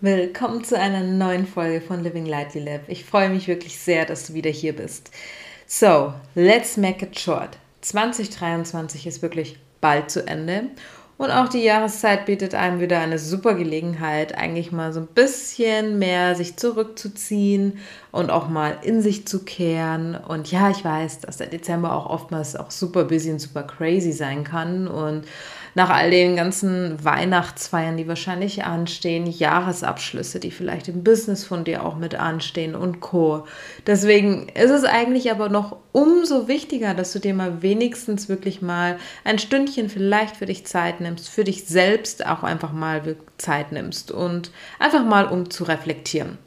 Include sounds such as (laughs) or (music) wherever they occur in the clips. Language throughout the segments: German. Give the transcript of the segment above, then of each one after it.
Willkommen zu einer neuen Folge von Living Lightly Lab. Ich freue mich wirklich sehr, dass du wieder hier bist. So, let's make it short. 2023 ist wirklich bald zu Ende und auch die Jahreszeit bietet einem wieder eine super Gelegenheit, eigentlich mal so ein bisschen mehr sich zurückzuziehen und auch mal in sich zu kehren. Und ja, ich weiß, dass der Dezember auch oftmals auch super busy und super crazy sein kann und nach all den ganzen Weihnachtsfeiern, die wahrscheinlich anstehen, Jahresabschlüsse, die vielleicht im Business von dir auch mit anstehen und Co. Deswegen ist es eigentlich aber noch umso wichtiger, dass du dir mal wenigstens wirklich mal ein Stündchen vielleicht für dich Zeit nimmst, für dich selbst auch einfach mal Zeit nimmst und einfach mal um zu reflektieren.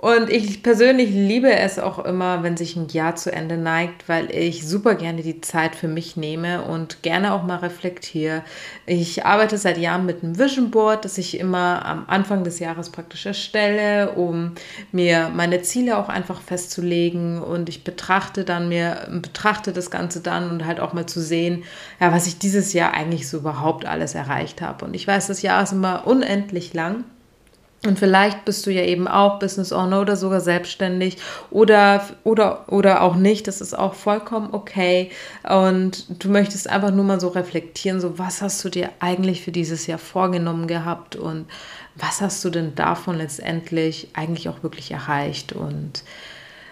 Und ich persönlich liebe es auch immer, wenn sich ein Jahr zu Ende neigt, weil ich super gerne die Zeit für mich nehme und gerne auch mal reflektiere. Ich arbeite seit Jahren mit einem Vision Board, das ich immer am Anfang des Jahres praktisch erstelle, um mir meine Ziele auch einfach festzulegen. Und ich betrachte dann mir, betrachte das Ganze dann und halt auch mal zu sehen, ja, was ich dieses Jahr eigentlich so überhaupt alles erreicht habe. Und ich weiß, das Jahr ist immer unendlich lang. Und vielleicht bist du ja eben auch Business Owner oder sogar selbstständig oder, oder, oder auch nicht. Das ist auch vollkommen okay. Und du möchtest einfach nur mal so reflektieren, so was hast du dir eigentlich für dieses Jahr vorgenommen gehabt und was hast du denn davon letztendlich eigentlich auch wirklich erreicht und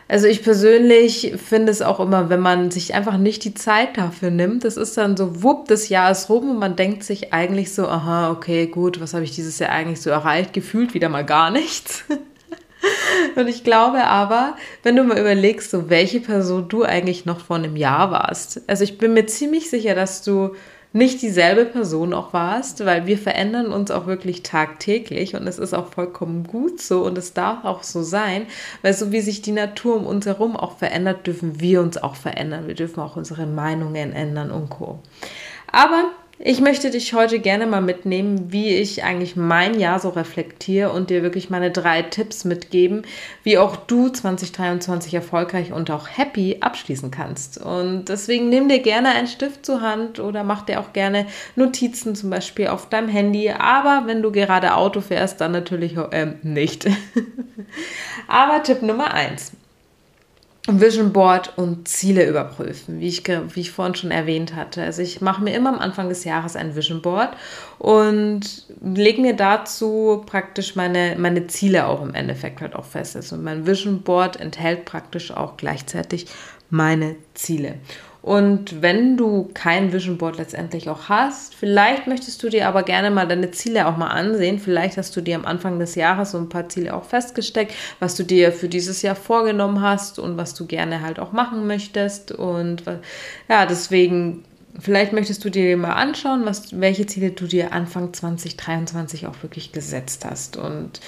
also ich persönlich finde es auch immer, wenn man sich einfach nicht die Zeit dafür nimmt, das ist dann so, wupp, das Jahr ist rum und man denkt sich eigentlich so, aha, okay, gut, was habe ich dieses Jahr eigentlich so erreicht? Gefühlt wieder mal gar nichts. (laughs) Und ich glaube aber, wenn du mal überlegst, so welche Person du eigentlich noch vor einem Jahr warst. Also ich bin mir ziemlich sicher, dass du nicht dieselbe Person auch warst, weil wir verändern uns auch wirklich tagtäglich und es ist auch vollkommen gut so und es darf auch so sein, weil so wie sich die Natur um uns herum auch verändert, dürfen wir uns auch verändern. Wir dürfen auch unsere Meinungen ändern und co. Aber ich möchte dich heute gerne mal mitnehmen, wie ich eigentlich mein Jahr so reflektiere und dir wirklich meine drei Tipps mitgeben, wie auch du 2023 erfolgreich und auch happy abschließen kannst. Und deswegen nimm dir gerne einen Stift zur Hand oder mach dir auch gerne Notizen zum Beispiel auf deinem Handy. Aber wenn du gerade Auto fährst, dann natürlich äh, nicht. (laughs) Aber Tipp Nummer eins. Vision Board und Ziele überprüfen, wie ich, wie ich vorhin schon erwähnt hatte. Also ich mache mir immer am Anfang des Jahres ein Vision Board und lege mir dazu praktisch meine, meine Ziele auch im Endeffekt halt auch fest. Also mein Vision Board enthält praktisch auch gleichzeitig meine Ziele. Und wenn du kein Vision Board letztendlich auch hast, vielleicht möchtest du dir aber gerne mal deine Ziele auch mal ansehen. Vielleicht hast du dir am Anfang des Jahres so ein paar Ziele auch festgesteckt, was du dir für dieses Jahr vorgenommen hast und was du gerne halt auch machen möchtest. Und ja, deswegen Vielleicht möchtest du dir mal anschauen, was, welche Ziele du dir Anfang 2023 auch wirklich gesetzt hast. Und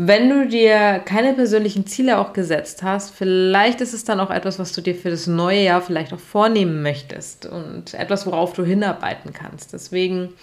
wenn du dir keine persönlichen Ziele auch gesetzt hast, vielleicht ist es dann auch etwas, was du dir für das neue Jahr vielleicht auch vornehmen möchtest und etwas, worauf du hinarbeiten kannst. Deswegen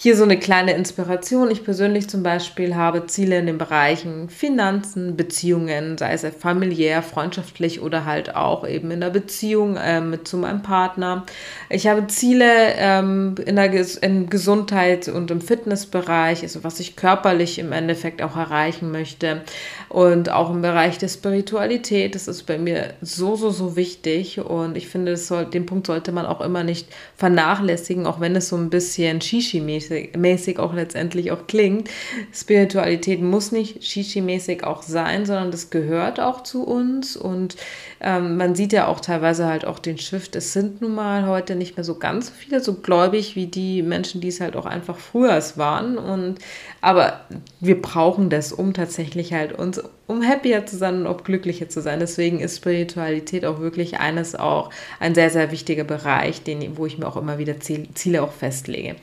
hier so eine kleine Inspiration. Ich persönlich zum Beispiel habe Ziele in den Bereichen Finanzen, Beziehungen, sei es familiär, freundschaftlich oder halt auch eben in der Beziehung äh, zu meinem Partner. Ich habe Ziele ähm, in der Ges im Gesundheit und im Fitnessbereich, also was ich körperlich im Endeffekt auch erreichen möchte und auch im Bereich der Spiritualität. Das ist bei mir so, so, so wichtig und ich finde, soll, den Punkt sollte man auch immer nicht vernachlässigen, auch wenn es so ein bisschen Shishi-mäßig mäßig auch letztendlich auch klingt. Spiritualität muss nicht Shishi-mäßig auch sein, sondern das gehört auch zu uns und ähm, man sieht ja auch teilweise halt auch den Shift. Es sind nun mal heute nicht mehr so ganz so viele so gläubig wie die Menschen, die es halt auch einfach früher waren und aber wir brauchen das, um tatsächlich halt uns um happier zu sein und auch glücklicher zu sein. Deswegen ist Spiritualität auch wirklich eines auch ein sehr, sehr wichtiger Bereich, den, wo ich mir auch immer wieder Ziele auch festlege.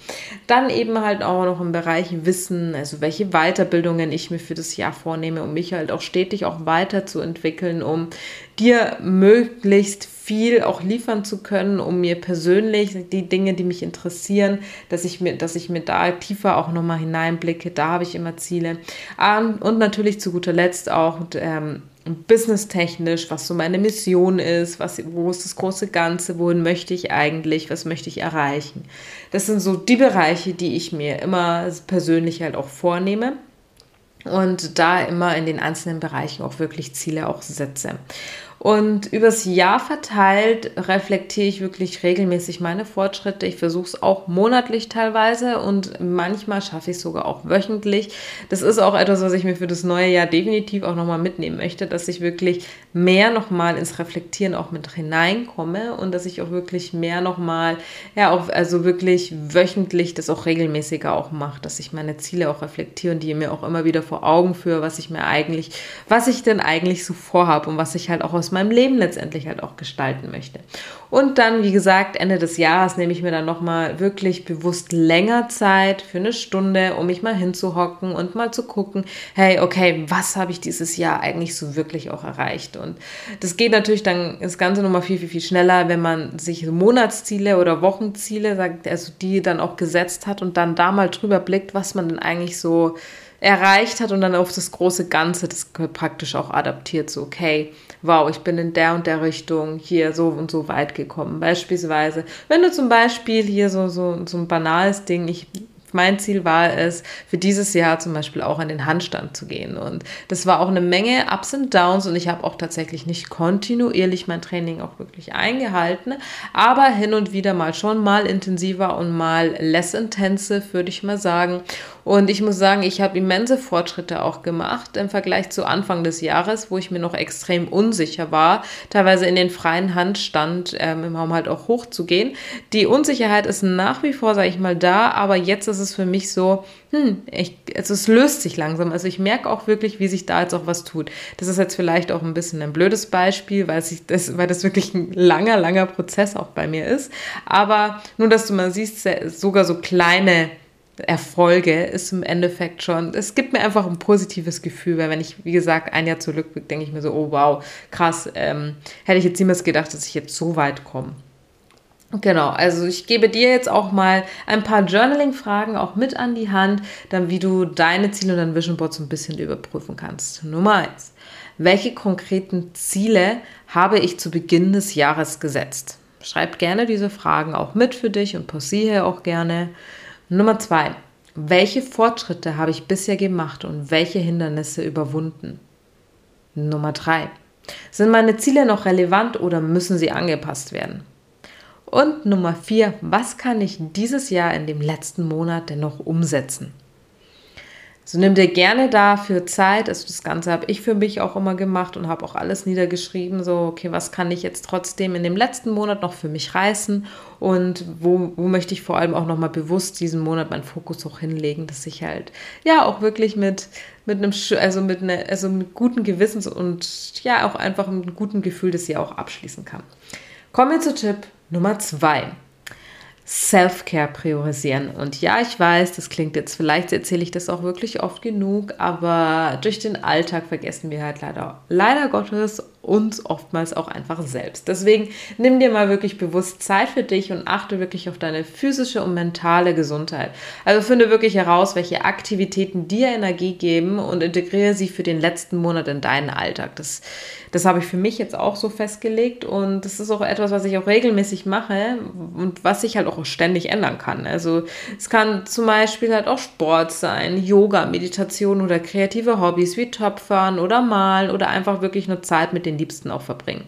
Dann eben halt auch noch im Bereich Wissen, also welche Weiterbildungen ich mir für das Jahr vornehme, um mich halt auch stetig auch weiterzuentwickeln, um dir möglichst viel auch liefern zu können, um mir persönlich die Dinge, die mich interessieren, dass ich mir, dass ich mir da tiefer auch nochmal hineinblicke. Da habe ich immer Ziele. Ähm, und natürlich zu guter Letzt auch ähm, businesstechnisch, was so meine Mission ist, was, wo ist das große Ganze, wohin möchte ich eigentlich, was möchte ich erreichen. Das sind so die Bereiche, die ich mir immer persönlich halt auch vornehme und da immer in den einzelnen Bereichen auch wirklich Ziele auch setze. Und übers Jahr verteilt reflektiere ich wirklich regelmäßig meine Fortschritte. Ich versuche es auch monatlich teilweise und manchmal schaffe ich es sogar auch wöchentlich. Das ist auch etwas, was ich mir für das neue Jahr definitiv auch nochmal mitnehmen möchte, dass ich wirklich mehr nochmal ins Reflektieren auch mit hineinkomme und dass ich auch wirklich mehr nochmal, ja, auch also wirklich wöchentlich das auch regelmäßiger auch mache, dass ich meine Ziele auch reflektiere und die mir auch immer wieder vor Augen führe, was ich mir eigentlich, was ich denn eigentlich so vorhabe und was ich halt auch aus meinem Leben letztendlich halt auch gestalten möchte. Und dann, wie gesagt, Ende des Jahres nehme ich mir dann nochmal wirklich bewusst länger Zeit für eine Stunde, um mich mal hinzuhocken und mal zu gucken, hey, okay, was habe ich dieses Jahr eigentlich so wirklich auch erreicht? Und das geht natürlich dann das Ganze nochmal viel, viel, viel schneller, wenn man sich Monatsziele oder Wochenziele, also die dann auch gesetzt hat und dann da mal drüber blickt, was man denn eigentlich so erreicht hat und dann auf das große Ganze das praktisch auch adaptiert, so okay, wow, ich bin in der und der Richtung hier so und so weit gekommen. Beispielsweise, wenn du zum Beispiel hier so, so, so ein banales Ding, ich mein Ziel war es, für dieses Jahr zum Beispiel auch an den Handstand zu gehen. Und das war auch eine Menge Ups und Downs und ich habe auch tatsächlich nicht kontinuierlich mein Training auch wirklich eingehalten, aber hin und wieder mal schon mal intensiver und mal less intensive, würde ich mal sagen. Und ich muss sagen, ich habe immense Fortschritte auch gemacht im Vergleich zu Anfang des Jahres, wo ich mir noch extrem unsicher war, teilweise in den freien Handstand ähm, im Raum halt auch hochzugehen. Die Unsicherheit ist nach wie vor, sage ich mal, da, aber jetzt ist es für mich so, hm, ich, also es löst sich langsam. Also ich merke auch wirklich, wie sich da jetzt auch was tut. Das ist jetzt vielleicht auch ein bisschen ein blödes Beispiel, weil, sich das, weil das wirklich ein langer, langer Prozess auch bei mir ist. Aber nur, dass du mal siehst, sogar so kleine Erfolge ist im Endeffekt schon, es gibt mir einfach ein positives Gefühl, weil wenn ich, wie gesagt, ein Jahr zurückblicke, denke ich mir so, oh wow, krass, ähm, hätte ich jetzt niemals gedacht, dass ich jetzt so weit komme. Genau, also ich gebe dir jetzt auch mal ein paar Journaling-Fragen auch mit an die Hand, dann wie du deine Ziele und dein Vision Board so ein bisschen überprüfen kannst. Nummer eins. Welche konkreten Ziele habe ich zu Beginn des Jahres gesetzt? Schreib gerne diese Fragen auch mit für dich und pausiere auch gerne. Nummer zwei. Welche Fortschritte habe ich bisher gemacht und welche Hindernisse überwunden? Nummer drei. Sind meine Ziele noch relevant oder müssen sie angepasst werden? Und Nummer vier. Was kann ich dieses Jahr in dem letzten Monat denn noch umsetzen? So nimm dir gerne dafür Zeit. Also das Ganze habe ich für mich auch immer gemacht und habe auch alles niedergeschrieben. So, okay, was kann ich jetzt trotzdem in dem letzten Monat noch für mich reißen und wo, wo möchte ich vor allem auch nochmal bewusst diesen Monat meinen Fokus auch hinlegen, dass ich halt ja auch wirklich mit, mit einem, also mit, einer, also mit guten Gewissens und ja auch einfach einem guten Gefühl das Jahr auch abschließen kann. Kommen wir zu Tipp Nummer zwei. Self-Care priorisieren. Und ja, ich weiß, das klingt jetzt, vielleicht erzähle ich das auch wirklich oft genug, aber durch den Alltag vergessen wir halt leider, leider Gottes uns oftmals auch einfach selbst. Deswegen nimm dir mal wirklich bewusst Zeit für dich und achte wirklich auf deine physische und mentale Gesundheit. Also finde wirklich heraus, welche Aktivitäten dir Energie geben und integriere sie für den letzten Monat in deinen Alltag. Das, das habe ich für mich jetzt auch so festgelegt und das ist auch etwas, was ich auch regelmäßig mache und was sich halt auch ständig ändern kann. Also es kann zum Beispiel halt auch Sport sein, Yoga, Meditation oder kreative Hobbys wie Töpfern oder Malen oder einfach wirklich nur Zeit mit den den Liebsten auch verbringen.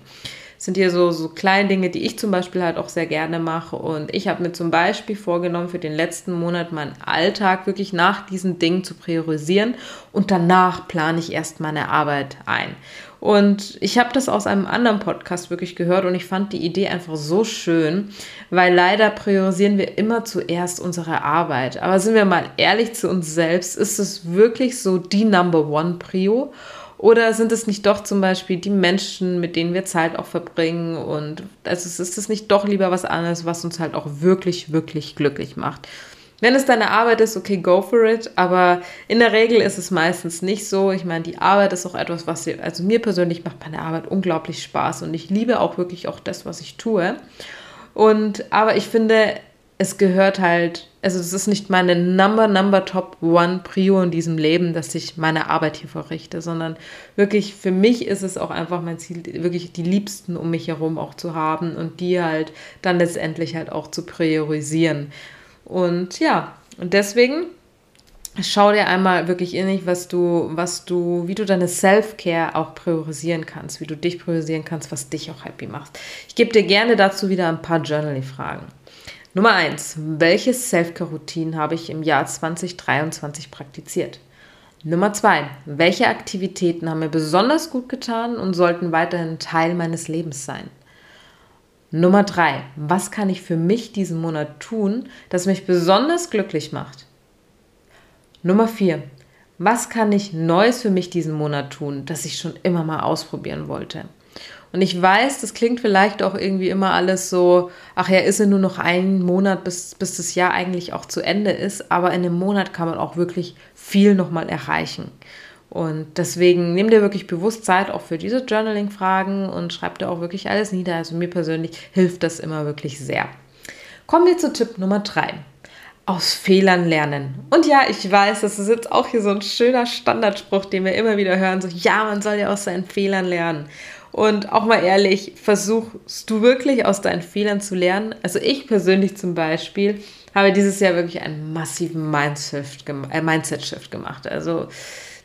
Das sind hier so, so kleine Dinge, die ich zum Beispiel halt auch sehr gerne mache. Und ich habe mir zum Beispiel vorgenommen, für den letzten Monat meinen Alltag wirklich nach diesen Dingen zu priorisieren. Und danach plane ich erst meine Arbeit ein. Und ich habe das aus einem anderen Podcast wirklich gehört und ich fand die Idee einfach so schön, weil leider priorisieren wir immer zuerst unsere Arbeit. Aber sind wir mal ehrlich zu uns selbst, ist es wirklich so die Number One Prio? Oder sind es nicht doch zum Beispiel die Menschen, mit denen wir Zeit auch verbringen? Und also ist es nicht doch lieber was anderes, was uns halt auch wirklich, wirklich glücklich macht? Wenn es deine Arbeit ist, okay, go for it. Aber in der Regel ist es meistens nicht so. Ich meine, die Arbeit ist auch etwas, was, also mir persönlich macht meine Arbeit unglaublich Spaß und ich liebe auch wirklich auch das, was ich tue. Und, aber ich finde, es gehört halt, also es ist nicht meine Number, Number Top One Prio in diesem Leben, dass ich meine Arbeit hier verrichte, sondern wirklich für mich ist es auch einfach mein Ziel, wirklich die Liebsten um mich herum auch zu haben und die halt dann letztendlich halt auch zu priorisieren. Und ja, und deswegen schau dir einmal wirklich innig, was du, was du, wie du deine Self-Care auch priorisieren kannst, wie du dich priorisieren kannst, was dich auch happy macht. Ich gebe dir gerne dazu wieder ein paar Journaling-Fragen. Nummer eins: Welche Self-Care-Routinen habe ich im Jahr 2023 praktiziert? Nummer zwei: Welche Aktivitäten haben mir besonders gut getan und sollten weiterhin Teil meines Lebens sein? Nummer drei, was kann ich für mich diesen Monat tun, das mich besonders glücklich macht? Nummer vier, was kann ich Neues für mich diesen Monat tun, das ich schon immer mal ausprobieren wollte? Und ich weiß, das klingt vielleicht auch irgendwie immer alles so, ach ja, ist ja nur noch ein Monat, bis, bis das Jahr eigentlich auch zu Ende ist, aber in einem Monat kann man auch wirklich viel nochmal erreichen. Und deswegen nimm dir wirklich bewusst Zeit auch für diese Journaling-Fragen und schreib dir auch wirklich alles nieder. Also mir persönlich hilft das immer wirklich sehr. Kommen wir zu Tipp Nummer drei. Aus Fehlern lernen. Und ja, ich weiß, das ist jetzt auch hier so ein schöner Standardspruch, den wir immer wieder hören. So, ja, man soll ja aus seinen Fehlern lernen. Und auch mal ehrlich, versuchst du wirklich aus deinen Fehlern zu lernen? Also ich persönlich zum Beispiel habe dieses Jahr wirklich einen massiven Mindset-Shift äh, Mindset gemacht. Also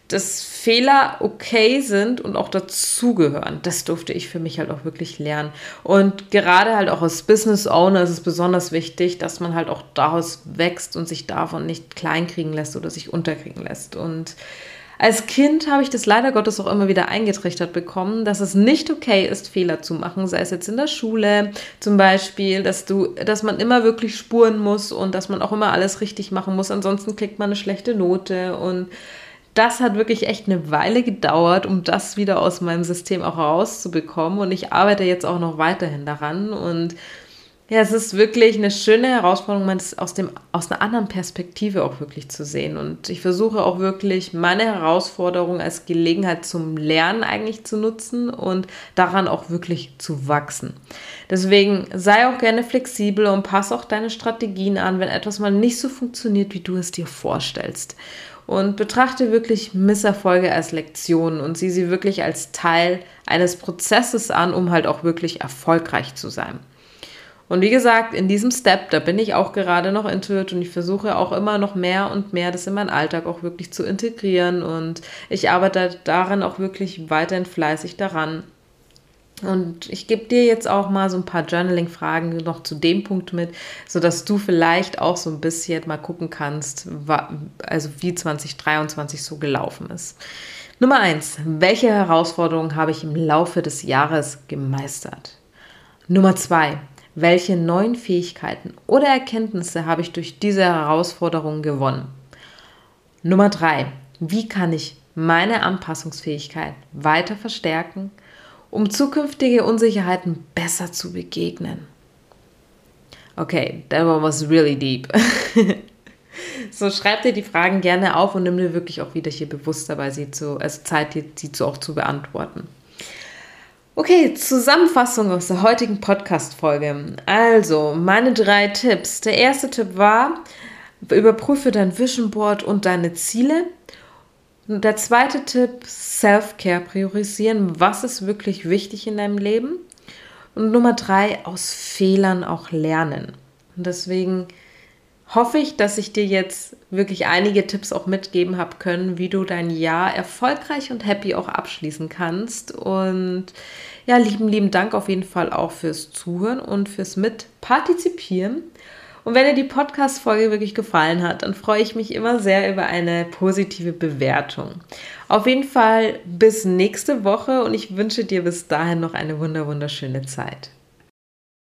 dass Fehler okay sind und auch dazugehören. Das durfte ich für mich halt auch wirklich lernen. Und gerade halt auch als Business Owner ist es besonders wichtig, dass man halt auch daraus wächst und sich davon nicht kleinkriegen lässt oder sich unterkriegen lässt. Und als Kind habe ich das leider Gottes auch immer wieder eingetrichtert bekommen, dass es nicht okay ist, Fehler zu machen, sei es jetzt in der Schule zum Beispiel, dass du, dass man immer wirklich spuren muss und dass man auch immer alles richtig machen muss, ansonsten kriegt man eine schlechte Note und das hat wirklich echt eine Weile gedauert, um das wieder aus meinem System auch rauszubekommen. Und ich arbeite jetzt auch noch weiterhin daran. Und ja, es ist wirklich eine schöne Herausforderung, das aus, dem, aus einer anderen Perspektive auch wirklich zu sehen. Und ich versuche auch wirklich meine Herausforderung als Gelegenheit zum Lernen eigentlich zu nutzen und daran auch wirklich zu wachsen. Deswegen sei auch gerne flexibel und pass auch deine Strategien an, wenn etwas mal nicht so funktioniert, wie du es dir vorstellst und betrachte wirklich Misserfolge als Lektionen und sieh sie wirklich als Teil eines Prozesses an, um halt auch wirklich erfolgreich zu sein. Und wie gesagt, in diesem Step, da bin ich auch gerade noch intuit und ich versuche auch immer noch mehr und mehr das in meinen Alltag auch wirklich zu integrieren und ich arbeite darin auch wirklich weiterhin fleißig daran. Und ich gebe dir jetzt auch mal so ein paar Journaling-Fragen noch zu dem Punkt mit, sodass du vielleicht auch so ein bisschen mal gucken kannst, also wie 2023 so gelaufen ist. Nummer eins: Welche Herausforderungen habe ich im Laufe des Jahres gemeistert? Nummer zwei: Welche neuen Fähigkeiten oder Erkenntnisse habe ich durch diese Herausforderungen gewonnen? Nummer drei: Wie kann ich meine Anpassungsfähigkeit weiter verstärken? um zukünftige Unsicherheiten besser zu begegnen. Okay, that one was really deep. (laughs) so, schreib dir die Fragen gerne auf und nimm dir wirklich auch wieder hier bewusst dabei, sie zu, also Zeit, sie zu, auch zu beantworten. Okay, Zusammenfassung aus der heutigen Podcast-Folge. Also, meine drei Tipps. Der erste Tipp war, überprüfe dein Vision Board und deine Ziele. Und der zweite Tipp, Self-Care priorisieren. Was ist wirklich wichtig in deinem Leben? Und Nummer drei, aus Fehlern auch lernen. Und deswegen hoffe ich, dass ich dir jetzt wirklich einige Tipps auch mitgeben habe können, wie du dein Jahr erfolgreich und happy auch abschließen kannst. Und ja, lieben, lieben Dank auf jeden Fall auch fürs Zuhören und fürs Mitpartizipieren. Und wenn dir die Podcast-Folge wirklich gefallen hat, dann freue ich mich immer sehr über eine positive Bewertung. Auf jeden Fall bis nächste Woche und ich wünsche dir bis dahin noch eine wunderschöne Zeit.